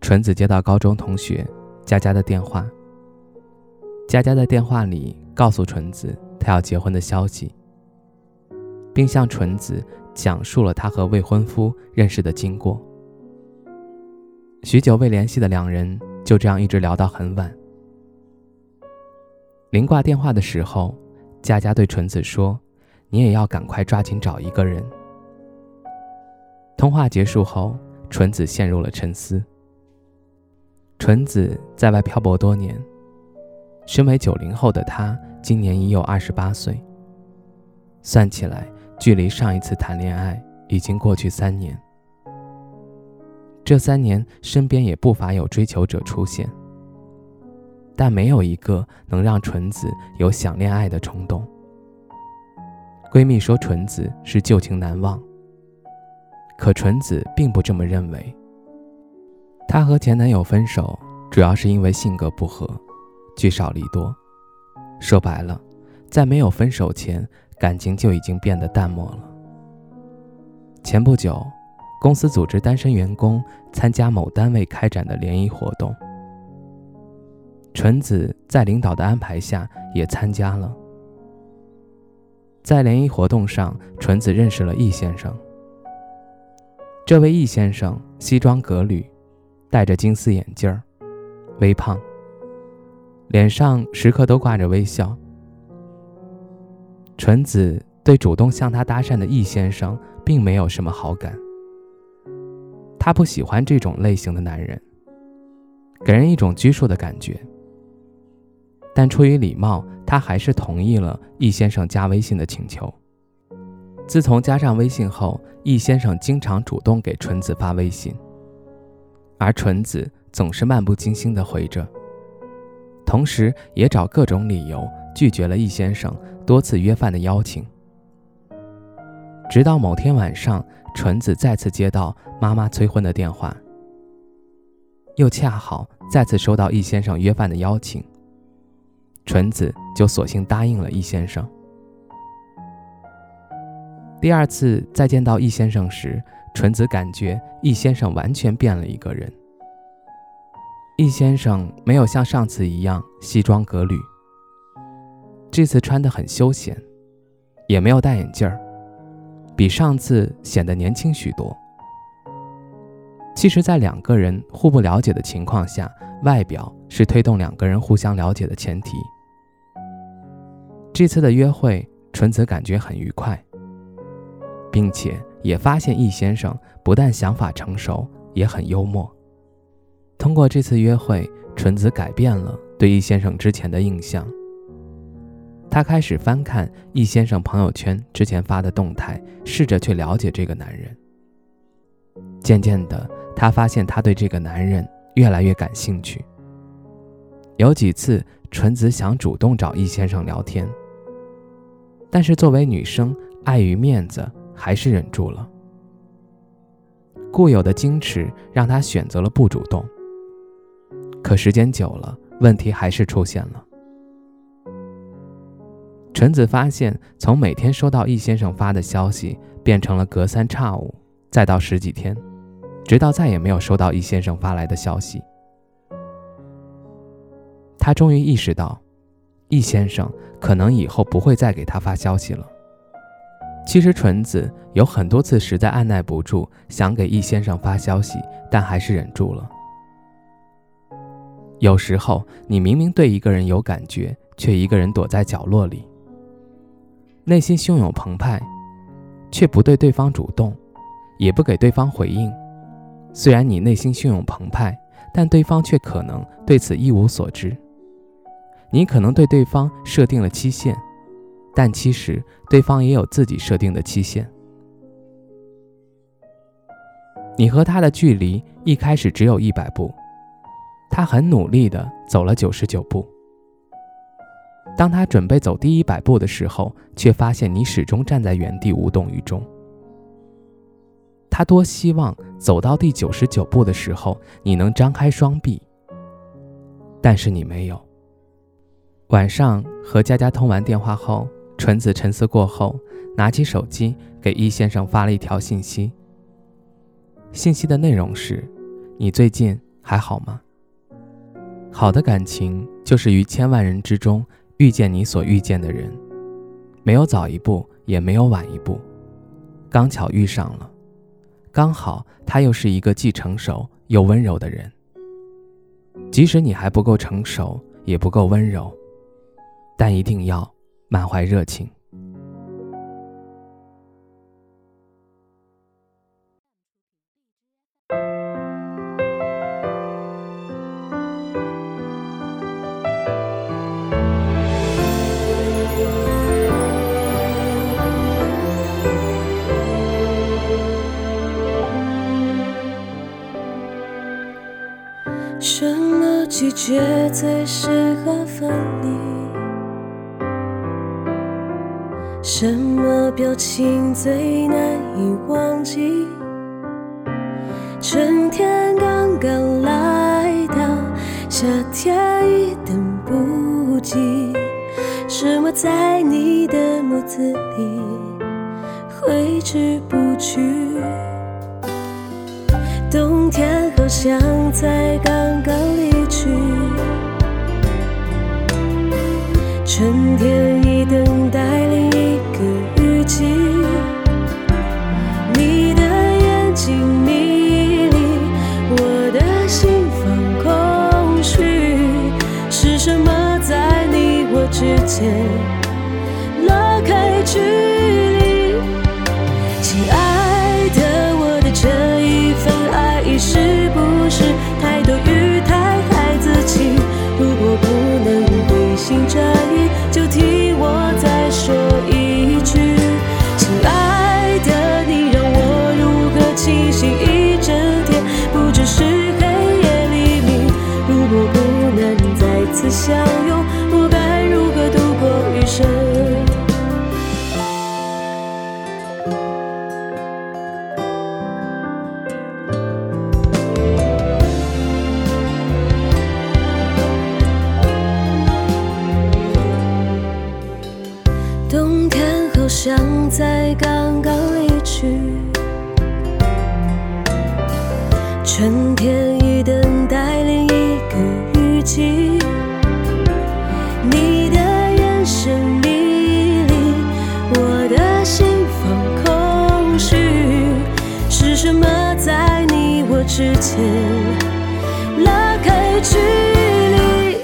纯子接到高中同学佳佳的电话。佳佳在电话里告诉纯子她要结婚的消息，并向纯子讲述了她和未婚夫认识的经过。许久未联系的两人就这样一直聊到很晚。临挂电话的时候，佳佳对纯子说：“你也要赶快抓紧找一个人。”通话结束后，纯子陷入了沉思。纯子在外漂泊多年，身为九零后的她，今年已有二十八岁。算起来，距离上一次谈恋爱已经过去三年。这三年，身边也不乏有追求者出现，但没有一个能让纯子有想恋爱的冲动。闺蜜说纯子是旧情难忘，可纯子并不这么认为。她和前男友分手，主要是因为性格不合，聚少离多。说白了，在没有分手前，感情就已经变得淡漠了。前不久，公司组织单身员工参加某单位开展的联谊活动，纯子在领导的安排下也参加了。在联谊活动上，纯子认识了易先生。这位易先生西装革履。戴着金丝眼镜儿，微胖，脸上时刻都挂着微笑。纯子对主动向他搭讪的易先生并没有什么好感，他不喜欢这种类型的男人，给人一种拘束的感觉。但出于礼貌，他还是同意了易先生加微信的请求。自从加上微信后，易先生经常主动给纯子发微信。而纯子总是漫不经心地回着，同时也找各种理由拒绝了易先生多次约饭的邀请。直到某天晚上，纯子再次接到妈妈催婚的电话，又恰好再次收到易先生约饭的邀请，纯子就索性答应了易先生。第二次再见到易先生时，纯子感觉易先生完全变了一个人。易先生没有像上次一样西装革履，这次穿得很休闲，也没有戴眼镜儿，比上次显得年轻许多。其实，在两个人互不了解的情况下，外表是推动两个人互相了解的前提。这次的约会，纯子感觉很愉快，并且。也发现易先生不但想法成熟，也很幽默。通过这次约会，纯子改变了对易先生之前的印象。她开始翻看易先生朋友圈之前发的动态，试着去了解这个男人。渐渐的，她发现他对这个男人越来越感兴趣。有几次，纯子想主动找易先生聊天，但是作为女生，碍于面子。还是忍住了。固有的矜持让他选择了不主动。可时间久了，问题还是出现了。纯子发现，从每天收到易先生发的消息，变成了隔三差五，再到十几天，直到再也没有收到易先生发来的消息。他终于意识到，易先生可能以后不会再给他发消息了。其实纯子有很多次实在按耐不住，想给易先生发消息，但还是忍住了。有时候，你明明对一个人有感觉，却一个人躲在角落里，内心汹涌澎湃，却不对对方主动，也不给对方回应。虽然你内心汹涌澎湃，但对方却可能对此一无所知。你可能对对方设定了期限。但其实对方也有自己设定的期限。你和他的距离一开始只有一百步，他很努力地走了九十九步。当他准备走第一百步的时候，却发现你始终站在原地无动于衷。他多希望走到第九十九步的时候，你能张开双臂，但是你没有。晚上和佳佳通完电话后，纯子沉思过后，拿起手机给易先生发了一条信息。信息的内容是：“你最近还好吗？”好的感情就是于千万人之中。遇见你所遇见的人，没有早一步，也没有晚一步，刚巧遇上了，刚好他又是一个既成熟又温柔的人。即使你还不够成熟，也不够温柔，但一定要满怀热情。什么季节最适合分离？什么表情最难以忘记？春天刚刚来到，夏天已等不及。什么在你的眸子里挥之不去？冬天好像才刚刚离去，春天是之间拉开距离？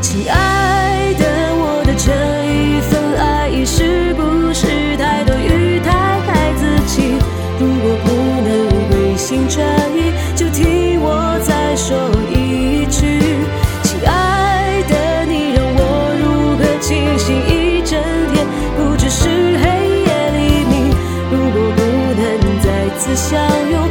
亲爱的，我的这一份爱已是太多余太爱自己如果不能回。心转意，就听我再说一句，亲爱的，你让我如何清醒一整天？不只是黑夜黎明，如果不能再次相拥，